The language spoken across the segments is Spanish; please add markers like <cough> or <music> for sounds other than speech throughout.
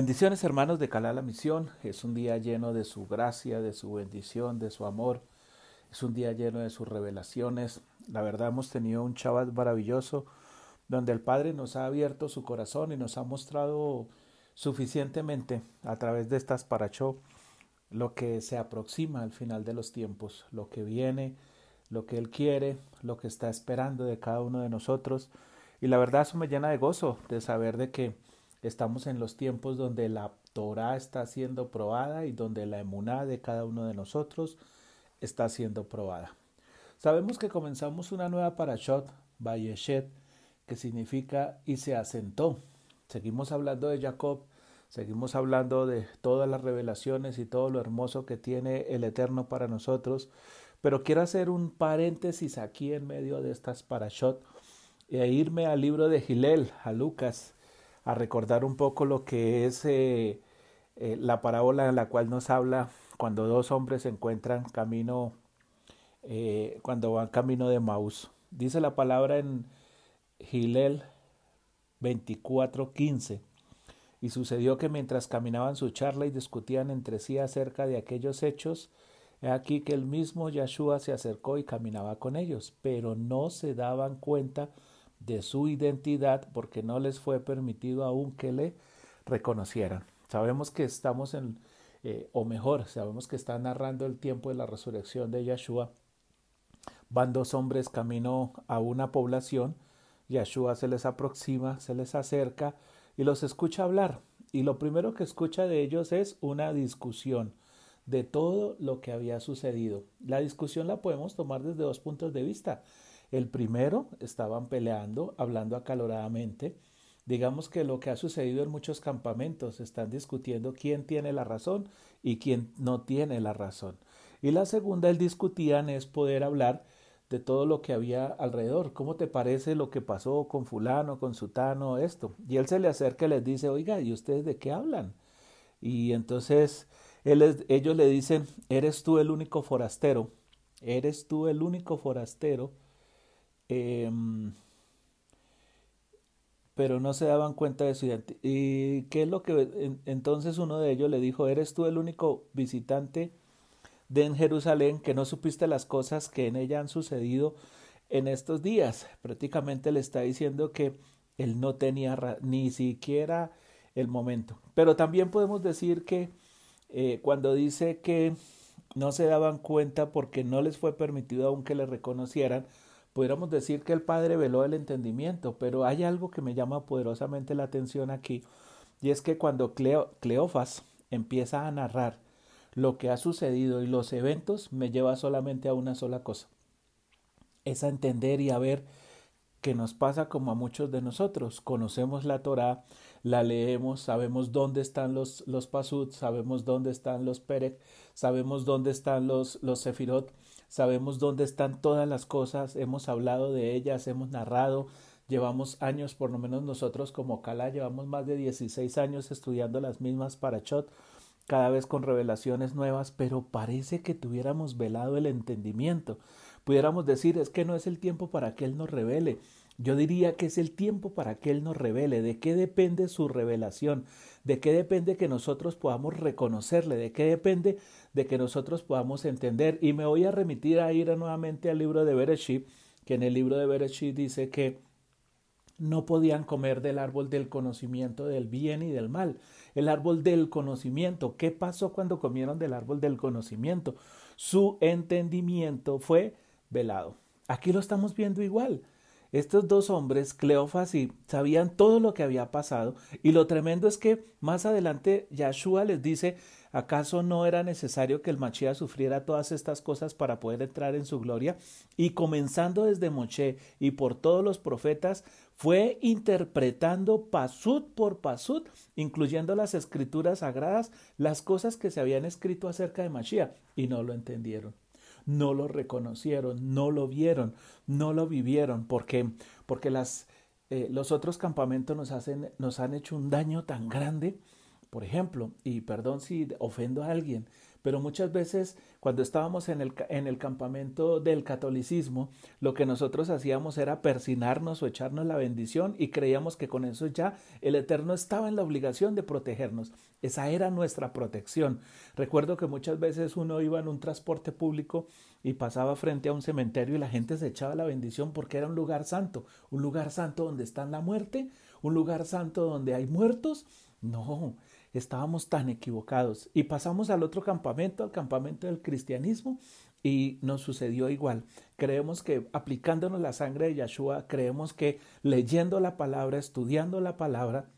Bendiciones hermanos de Calá la Misión. Es un día lleno de su gracia, de su bendición, de su amor. Es un día lleno de sus revelaciones. La verdad hemos tenido un Shabbat maravilloso donde el Padre nos ha abierto su corazón y nos ha mostrado suficientemente a través de estas parachó lo que se aproxima al final de los tiempos, lo que viene, lo que Él quiere, lo que está esperando de cada uno de nosotros. Y la verdad eso me llena de gozo de saber de que Estamos en los tiempos donde la Torah está siendo probada y donde la emuná de cada uno de nosotros está siendo probada. Sabemos que comenzamos una nueva parashot, Bayeshet, que significa y se asentó. Seguimos hablando de Jacob, seguimos hablando de todas las revelaciones y todo lo hermoso que tiene el Eterno para nosotros, pero quiero hacer un paréntesis aquí en medio de estas parashot e irme al libro de Gilel, a Lucas, a recordar un poco lo que es eh, eh, la parábola en la cual nos habla cuando dos hombres se encuentran camino, eh, cuando van camino de Maús. Dice la palabra en Gilel 24:15. Y sucedió que mientras caminaban su charla y discutían entre sí acerca de aquellos hechos, he aquí que el mismo Yahshua se acercó y caminaba con ellos, pero no se daban cuenta de su identidad porque no les fue permitido aún que le reconocieran. Sabemos que estamos en, eh, o mejor, sabemos que está narrando el tiempo de la resurrección de Yahshua. Van dos hombres camino a una población, Yahshua se les aproxima, se les acerca y los escucha hablar. Y lo primero que escucha de ellos es una discusión de todo lo que había sucedido. La discusión la podemos tomar desde dos puntos de vista. El primero, estaban peleando, hablando acaloradamente. Digamos que lo que ha sucedido en muchos campamentos, están discutiendo quién tiene la razón y quién no tiene la razón. Y la segunda, el discutían, es poder hablar de todo lo que había alrededor. ¿Cómo te parece lo que pasó con fulano, con sutano, esto? Y él se le acerca y les dice, oiga, ¿y ustedes de qué hablan? Y entonces ellos le dicen, eres tú el único forastero, eres tú el único forastero Em, pero no se daban cuenta de su identidad. ¿Y qué es lo que entonces uno de ellos le dijo? ¿Eres tú el único visitante de en Jerusalén que no supiste las cosas que en ella han sucedido en estos días? Prácticamente le está diciendo que él no tenía ni siquiera el momento. Pero también podemos decir que eh, cuando dice que no se daban cuenta porque no les fue permitido aún que le reconocieran, pudiéramos decir que el Padre veló el entendimiento, pero hay algo que me llama poderosamente la atención aquí, y es que cuando Cleofas empieza a narrar lo que ha sucedido y los eventos, me lleva solamente a una sola cosa, es a entender y a ver que nos pasa como a muchos de nosotros. Conocemos la Torah, la leemos, sabemos dónde están los, los pasud, sabemos dónde están los perek, sabemos dónde están los, los sefirot, sabemos dónde están todas las cosas, hemos hablado de ellas, hemos narrado, llevamos años, por lo menos nosotros como Cala, llevamos más de 16 años estudiando las mismas parachot, cada vez con revelaciones nuevas, pero parece que tuviéramos velado el entendimiento. Pudiéramos decir, es que no es el tiempo para que Él nos revele. Yo diría que es el tiempo para que Él nos revele. ¿De qué depende su revelación? ¿De qué depende que nosotros podamos reconocerle? ¿De qué depende de que nosotros podamos entender? Y me voy a remitir a ir nuevamente al libro de Bereshit, que en el libro de Bereshit dice que no podían comer del árbol del conocimiento del bien y del mal. El árbol del conocimiento. ¿Qué pasó cuando comieron del árbol del conocimiento? Su entendimiento fue velado. Aquí lo estamos viendo igual. Estos dos hombres, Cleofas y sabían todo lo que había pasado y lo tremendo es que más adelante Yahshua les dice, ¿acaso no era necesario que el Machía sufriera todas estas cosas para poder entrar en su gloria? Y comenzando desde Moche y por todos los profetas, fue interpretando pasud por pasud, incluyendo las escrituras sagradas, las cosas que se habían escrito acerca de Machía y no lo entendieron no lo reconocieron, no lo vieron, no lo vivieron, porque, porque las, eh, los otros campamentos nos, hacen, nos han hecho un daño tan grande, Por ejemplo, y perdón si ofendo a alguien, pero muchas veces cuando estábamos en el, en el campamento del catolicismo, lo que nosotros hacíamos era persinarnos o echarnos la bendición y creíamos que con eso ya el Eterno estaba en la obligación de protegernos. Esa era nuestra protección. Recuerdo que muchas veces uno iba en un transporte público y pasaba frente a un cementerio y la gente se echaba la bendición porque era un lugar santo, un lugar santo donde está la muerte, un lugar santo donde hay muertos. No, estábamos tan equivocados. Y pasamos al otro campamento, al campamento del cristianismo, y nos sucedió igual. Creemos que aplicándonos la sangre de Yahshua, creemos que leyendo la palabra, estudiando la palabra,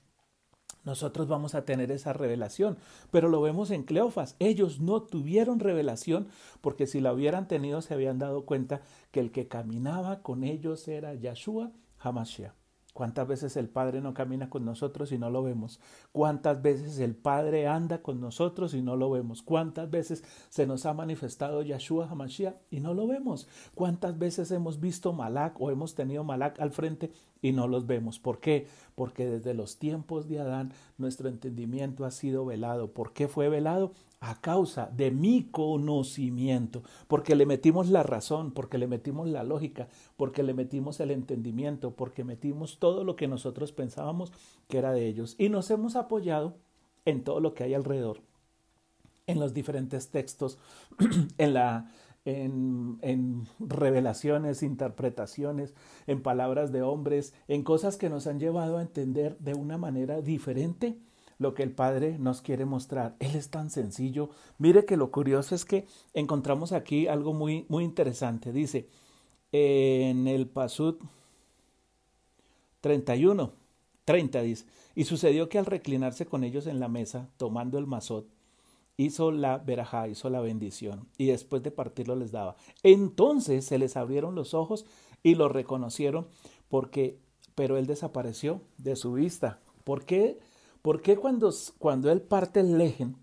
nosotros vamos a tener esa revelación. Pero lo vemos en Cleofas. Ellos no tuvieron revelación porque si la hubieran tenido se habían dado cuenta que el que caminaba con ellos era Yahshua Hamashiach. ¿Cuántas veces el Padre no camina con nosotros y no lo vemos? ¿Cuántas veces el Padre anda con nosotros y no lo vemos? ¿Cuántas veces se nos ha manifestado Yahshua Hamashiach y no lo vemos? ¿Cuántas veces hemos visto Malak o hemos tenido Malak al frente y no los vemos? ¿Por qué? Porque desde los tiempos de Adán nuestro entendimiento ha sido velado. ¿Por qué fue velado? a causa de mi conocimiento, porque le metimos la razón, porque le metimos la lógica, porque le metimos el entendimiento, porque metimos todo lo que nosotros pensábamos que era de ellos. Y nos hemos apoyado en todo lo que hay alrededor, en los diferentes textos, <clears throat> en la en, revelaciones, interpretaciones, en palabras de hombres, en cosas que nos han llevado a entender de una manera diferente lo que el Padre nos quiere mostrar. Él es tan sencillo. Mire que lo curioso es que encontramos aquí algo muy, muy interesante. Dice en el Pasud 31, 30 dice, y sucedió que al reclinarse con ellos en la mesa, tomando el mazot, hizo la verajá, hizo la bendición, y después de partirlo les daba. Entonces se les abrieron los ojos y lo reconocieron, porque, pero él desapareció de su vista. ¿Por qué? ¿Por qué cuando, cuando él parte el lejen,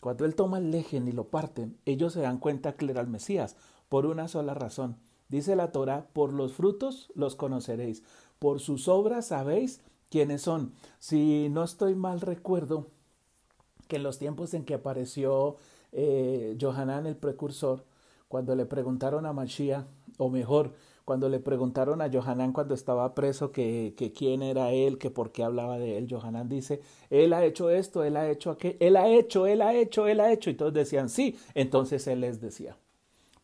cuando él toma el lejen y lo parten, ellos se dan cuenta que era el Mesías? Por una sola razón. Dice la Torah, por los frutos los conoceréis, por sus obras sabéis quiénes son. Si no estoy mal recuerdo que en los tiempos en que apareció eh, Johanán el precursor, cuando le preguntaron a Mashiach, o mejor, cuando le preguntaron a Johanán cuando estaba preso que, quién era él, que por qué hablaba de él, Johanán dice, él ha hecho esto, él ha hecho aquello, él ha hecho, él ha hecho, él ha hecho, y todos decían sí, entonces él les decía.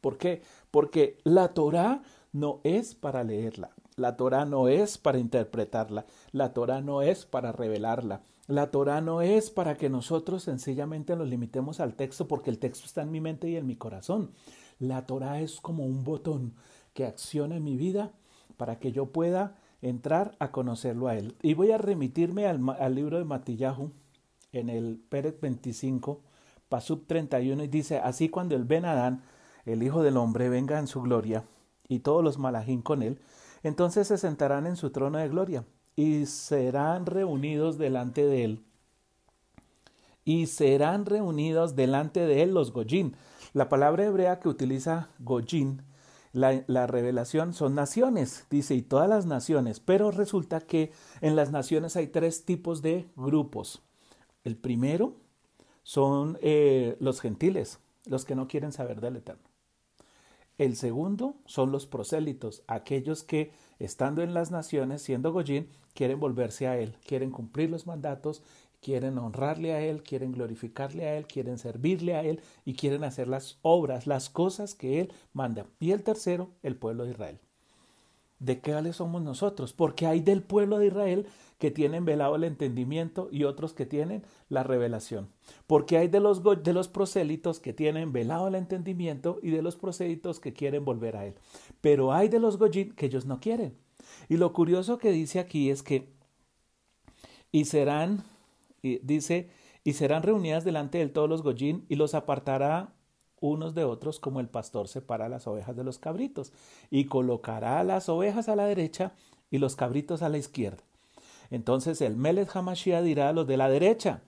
¿Por qué? Porque la Torah no es para leerla, la Torah no es para interpretarla, la Torah no es para revelarla, la Torah no es para que nosotros sencillamente nos limitemos al texto porque el texto está en mi mente y en mi corazón. La Torah es como un botón que accione mi vida para que yo pueda entrar a conocerlo a Él. Y voy a remitirme al, libro de Matillahu en el Pérez 25, Pasub 31, y dice, así cuando el Ben Adán, el Hijo del Hombre, venga en su gloria, y todos los malajín con él, entonces se sentarán en su trono de gloria, y serán reunidos delante de él. Y serán reunidos delante de él los Gojin. La palabra hebrea que utiliza Gojin la, revelación son naciones, dice, y todas las naciones, pero resulta que en las naciones hay tres tipos de grupos. El primero son eh, los gentiles, los que no quieren saber del Eterno. El segundo son los prosélitos, aquellos que, estando en las naciones, siendo Goyín, quieren volverse a Él, quieren cumplir los mandatos quieren honrarle a Él, quieren glorificarle a Él, quieren servirle a Él y quieren hacer las obras, las cosas que Él manda. Y el tercero, el pueblo de Israel. ¿De qué vale somos nosotros? Porque hay del pueblo de Israel que tienen velado el entendimiento y otros que tienen la revelación. Porque hay de los, de los prosélitos que tienen velado el entendimiento y de los prosélitos que quieren volver a Él. Pero hay de los goyim que ellos no quieren. Y lo curioso que dice aquí es que y serán dice, y serán reunidas delante de todos los goyín y los apartará unos de otros como el pastor separa las ovejas de los cabritos y colocará las ovejas a la derecha y los cabritos a la izquierda. Entonces el Melech Hamashiach dirá a los de la derecha,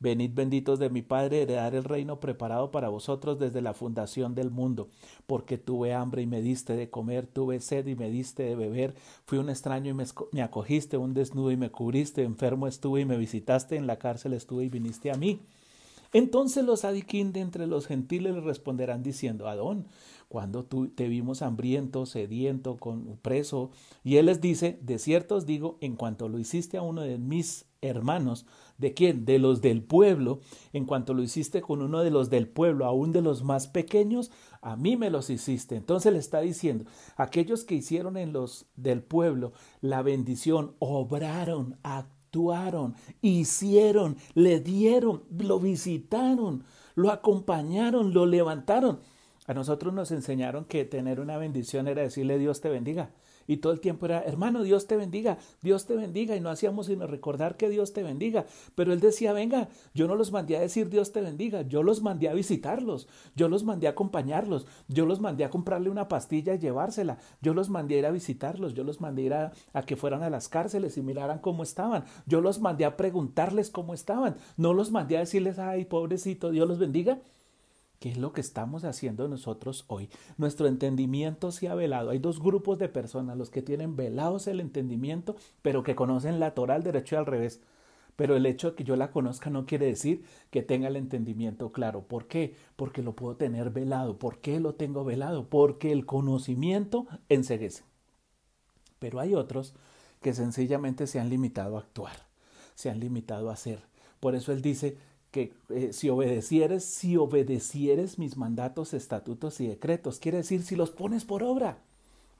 Venid benditos de mi Padre, heredar el reino preparado para vosotros desde la fundación del mundo, porque tuve hambre y me diste de comer, tuve sed y me diste de beber, fui un extraño y me, acogiste, un desnudo y me cubriste, enfermo estuve y me visitaste, en la cárcel estuve y viniste a mí. Entonces los adiquín de entre los gentiles le responderán diciendo, Adón, cuando tú te vimos hambriento, sediento, con preso, y él les dice, de cierto os digo, en cuanto lo hiciste a uno de mis hermanos, ¿de quién? De los del pueblo, en cuanto lo hiciste con uno de los del pueblo, aún de los más pequeños, a mí me los hiciste. Entonces le está diciendo, aquellos que hicieron en los del pueblo la bendición, obraron, actuaron, hicieron, le dieron, lo visitaron, lo acompañaron, lo levantaron. A nosotros nos enseñaron que tener una bendición era decirle Dios te bendiga. Y todo el tiempo era, hermano, Dios te bendiga, Dios te bendiga. Y no hacíamos sino recordar que Dios te bendiga. Pero él decía, venga, yo no los mandé a decir Dios te bendiga, yo los mandé a visitarlos, yo los mandé a acompañarlos, yo los mandé a comprarle una pastilla y llevársela, yo los mandé a ir a visitarlos, yo los mandé a ir a, a que fueran a las cárceles y miraran cómo estaban, yo los mandé a preguntarles cómo estaban, no los mandé a decirles, ay, pobrecito, Dios los bendiga. ¿Qué es lo que estamos haciendo nosotros hoy? Nuestro entendimiento se ha velado. Hay dos grupos de personas, los que tienen velados el entendimiento, pero que conocen la Torah al derecho y al revés. Pero el hecho de que yo la conozca no quiere decir que tenga el entendimiento claro. ¿Por qué? Porque lo puedo tener velado. ¿Por qué lo tengo velado? Porque el conocimiento enseguece. Pero hay otros que sencillamente se han limitado a actuar, se han limitado a hacer. Por eso él dice, que eh, si obedecieres, si obedecieres mis mandatos, estatutos y decretos, quiere decir si los pones por obra.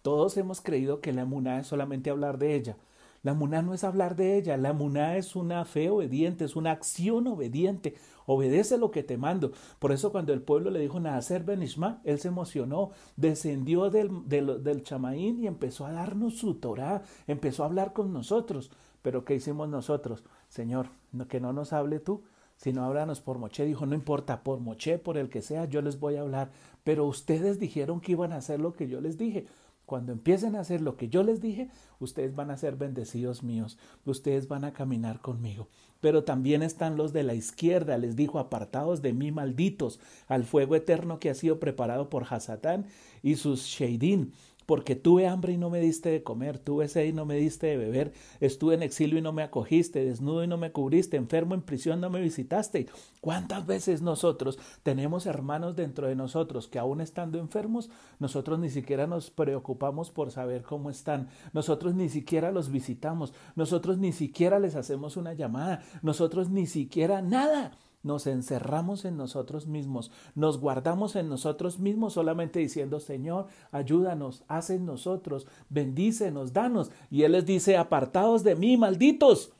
Todos hemos creído que la muná es solamente hablar de ella. La muná no es hablar de ella, la muná es una fe obediente, es una acción obediente. Obedece lo que te mando. Por eso cuando el pueblo le dijo Nacer Benishma, él se emocionó, descendió del, del, del chamaín y empezó a darnos su Torah, empezó a hablar con nosotros. Pero ¿qué hicimos nosotros? Señor, que no nos hable tú, sino háblanos por Moché. Dijo, no importa, por Moché, por el que sea, yo les voy a hablar. Pero ustedes dijeron que iban a hacer lo que yo les dije. Cuando empiecen a hacer lo que yo les dije, ustedes van a ser bendecidos míos, ustedes van a caminar conmigo. Pero también están los de la izquierda, les dijo, apartados de mí, malditos, al fuego eterno que ha sido preparado por Hasatán y sus Sheidin porque tuve hambre y no me diste de comer, tuve sed y no me diste de beber, estuve en exilio y no me acogiste, desnudo y no me cubriste, enfermo en prisión no me visitaste. ¿Cuántas veces nosotros tenemos hermanos dentro de nosotros que aún estando enfermos, nosotros ni siquiera nos preocupamos por saber cómo están, nosotros ni siquiera los visitamos, nosotros ni siquiera les hacemos una llamada, nosotros ni siquiera nada? Nos encerramos en nosotros mismos, nos guardamos en nosotros mismos solamente diciendo, Señor, ayúdanos, haz en nosotros, bendícenos, danos. Y Él les dice, apartados de mí, malditos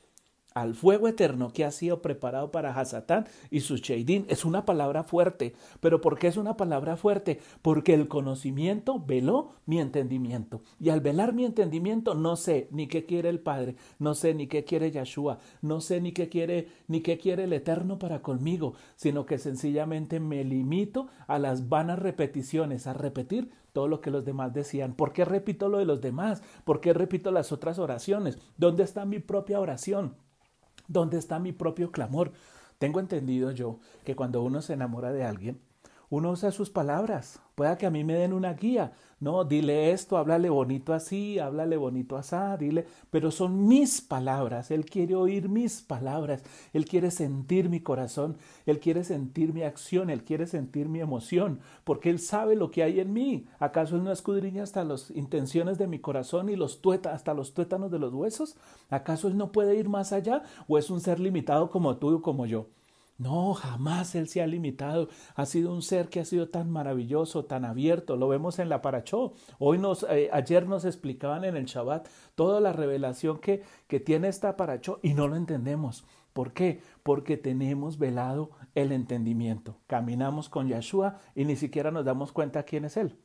al fuego eterno que ha sido preparado para Hasatán y su Sheidín. Es una palabra fuerte. ¿Pero por qué es una palabra fuerte? Porque el conocimiento veló mi entendimiento. Y al velar mi entendimiento no sé ni qué quiere el Padre, no sé ni qué quiere Yahshua, no sé ni qué quiere ni qué quiere el Eterno para conmigo, sino que sencillamente me limito a las vanas repeticiones, a repetir todo lo que los demás decían. ¿Por qué repito lo de los demás? ¿Por qué repito las otras oraciones? ¿Dónde está mi propia oración? ¿Dónde está mi propio clamor? Tengo entendido yo que cuando uno se enamora de alguien, uno usa sus palabras. Pueda que a mí me den una guía. No, dile esto, háblale bonito así, háblale bonito así, dile. Pero son mis palabras. Él quiere oír mis palabras. Él quiere sentir mi corazón. Él quiere sentir mi acción. Él quiere sentir mi emoción. Porque Él sabe lo que hay en mí. ¿Acaso Él no escudriña hasta las intenciones de mi corazón y los hasta los tuétanos de los huesos? ¿Acaso Él no puede ir más allá? ¿O es un ser limitado como tú o como yo? No, jamás Él se ha limitado. Ha sido un ser que ha sido tan maravilloso, tan abierto. Lo vemos en la Parachó. Hoy nos, eh, ayer nos explicaban en el Shabbat toda la revelación que, que tiene esta Parachó y no lo entendemos. ¿Por qué? Porque tenemos velado el entendimiento. Caminamos con Yeshua y ni siquiera nos damos cuenta quién es Él.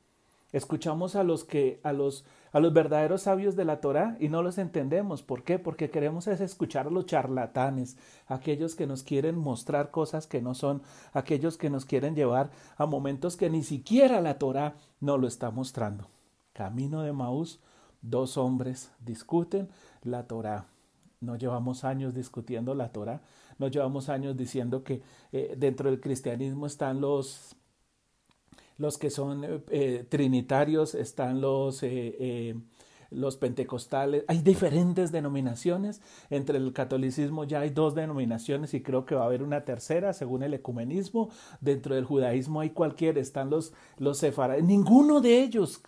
Escuchamos a los que a los a los verdaderos sabios de la Torá y no los entendemos. ¿Por qué? Porque queremos es escuchar a los charlatanes, aquellos que nos quieren mostrar cosas que no son, aquellos que nos quieren llevar a momentos que ni siquiera la Torá nos lo está mostrando. Camino de Maús, dos hombres discuten la Torá. No llevamos años discutiendo la Torah, no llevamos años diciendo que eh, dentro del cristianismo están los, los que son eh, trinitarios, están los los pentecostales, hay diferentes denominaciones, entre el catolicismo ya hay dos denominaciones y creo que va a haber una tercera según el ecumenismo, dentro del judaísmo hay cualquiera, están los, los ninguno de ellos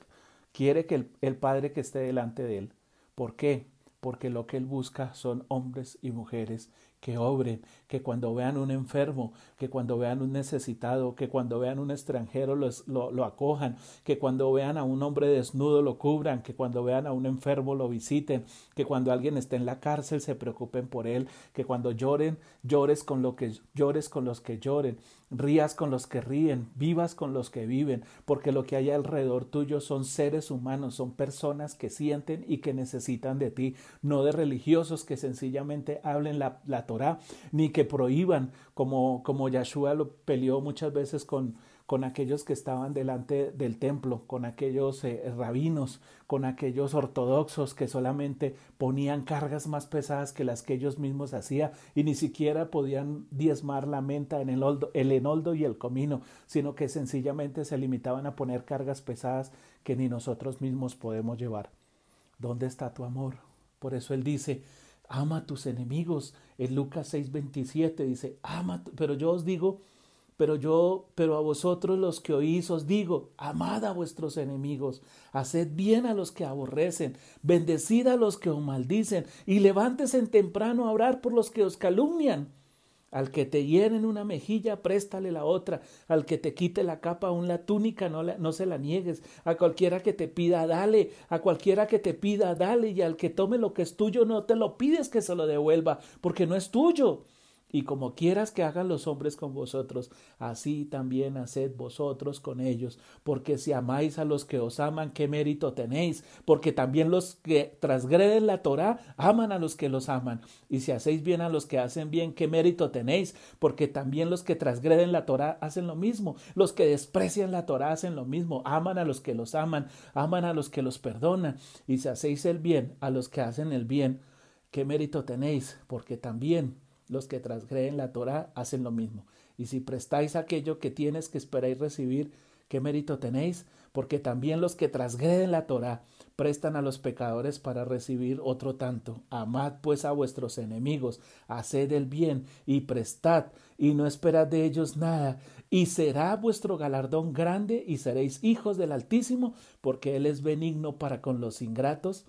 quiere que el, el Padre que esté delante de él. ¿Por qué? Porque lo que él busca son hombres y mujeres que obren, que cuando vean un enfermo, que cuando vean un necesitado, que cuando vean un extranjero lo, lo, acojan, que cuando vean a un hombre desnudo lo cubran, que cuando vean a un enfermo lo visiten, que cuando alguien esté en la cárcel se preocupen por él, que cuando lloren, llores con lo que llores con los que lloren, rías con los que ríen, vivas con los que viven, porque lo que hay alrededor tuyo son seres humanos, son personas que sienten y que necesitan de ti, no de religiosos que sencillamente hablen la, la Torah, ni que prohíban, como, como Yahshua lo peleó muchas veces con, con aquellos que estaban delante del templo, con aquellos eh, rabinos, con aquellos ortodoxos que solamente ponían cargas más pesadas que las que ellos mismos hacían y ni siquiera podían diezmar la menta en el, el enoldo y el comino, sino que sencillamente se limitaban a poner cargas pesadas que ni nosotros mismos podemos llevar. ¿Dónde está tu amor? Por eso él dice, ama a tus enemigos. En Lucas 6:27 dice, ama, pero yo os digo, pero yo, pero a vosotros los que oís os digo, amad a vuestros enemigos, haced bien a los que aborrecen, bendecid a los que os maldicen, y levántese en temprano a orar por los que os calumnian. Al que te hieren una mejilla, préstale la otra. Al que te quite la capa, aún la túnica, no, no se la niegues. A cualquiera que te pida, dale. A cualquiera que te pida, dale. Y al que tome lo que es tuyo, no te lo pides que se lo devuelva, porque no es tuyo y como quieras que hagan los hombres con vosotros, así también haced vosotros con ellos, porque si amáis a los que os aman, ¿qué mérito tenéis? Porque también los que transgreden la Torá aman a los que los aman, y si hacéis bien a los que hacen bien, ¿qué mérito tenéis? Porque también los que transgreden la Torá hacen lo mismo, los que desprecian la Torá hacen lo mismo, aman a los que los aman, aman a los que los perdonan, y si hacéis el bien a los que hacen el bien, ¿qué mérito tenéis? Porque también los que transgreden la Torah hacen lo mismo. Y si prestáis aquello que tienes que esperar y recibir, ¿qué mérito tenéis? Porque también los que transgreden la Torah prestan a los pecadores para recibir otro tanto. Amad pues a vuestros enemigos, haced el bien y prestad, y no esperad de ellos nada, y será vuestro galardón grande, y seréis hijos del Altísimo, porque Él es benigno para con los ingratos,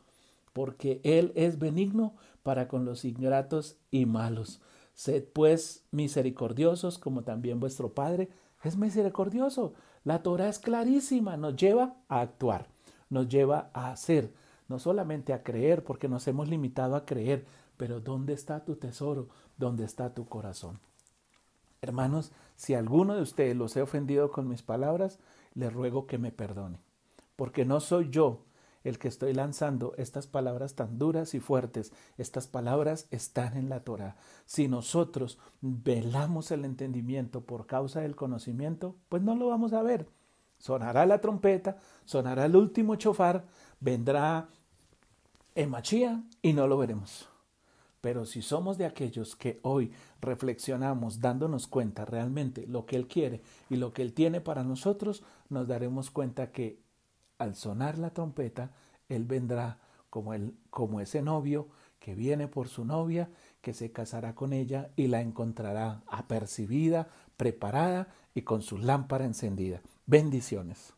porque Él es benigno para con los ingratos y malos. Sed pues misericordiosos como también vuestro Padre es misericordioso. La Torah es clarísima, nos lleva a actuar, nos lleva a hacer, no solamente a creer, porque nos hemos limitado a creer, pero ¿dónde está tu tesoro? ¿Dónde está tu corazón? Hermanos, si alguno de ustedes los he ofendido con mis palabras, les ruego que me perdone, porque no soy yo el que estoy lanzando estas palabras tan duras y fuertes. Estas palabras están en la Torah. Si nosotros velamos el entendimiento por causa del conocimiento, pues no lo vamos a ver. Sonará la trompeta, sonará el último chofar, vendrá el machía y no lo veremos. Pero si somos de aquellos que hoy reflexionamos dándonos cuenta realmente lo que Él quiere y lo que Él tiene para nosotros, nos daremos cuenta que al sonar la trompeta, él vendrá como, el, como ese novio que viene por su novia, que se casará con ella y la encontrará apercibida, preparada y con su lámpara encendida. Bendiciones.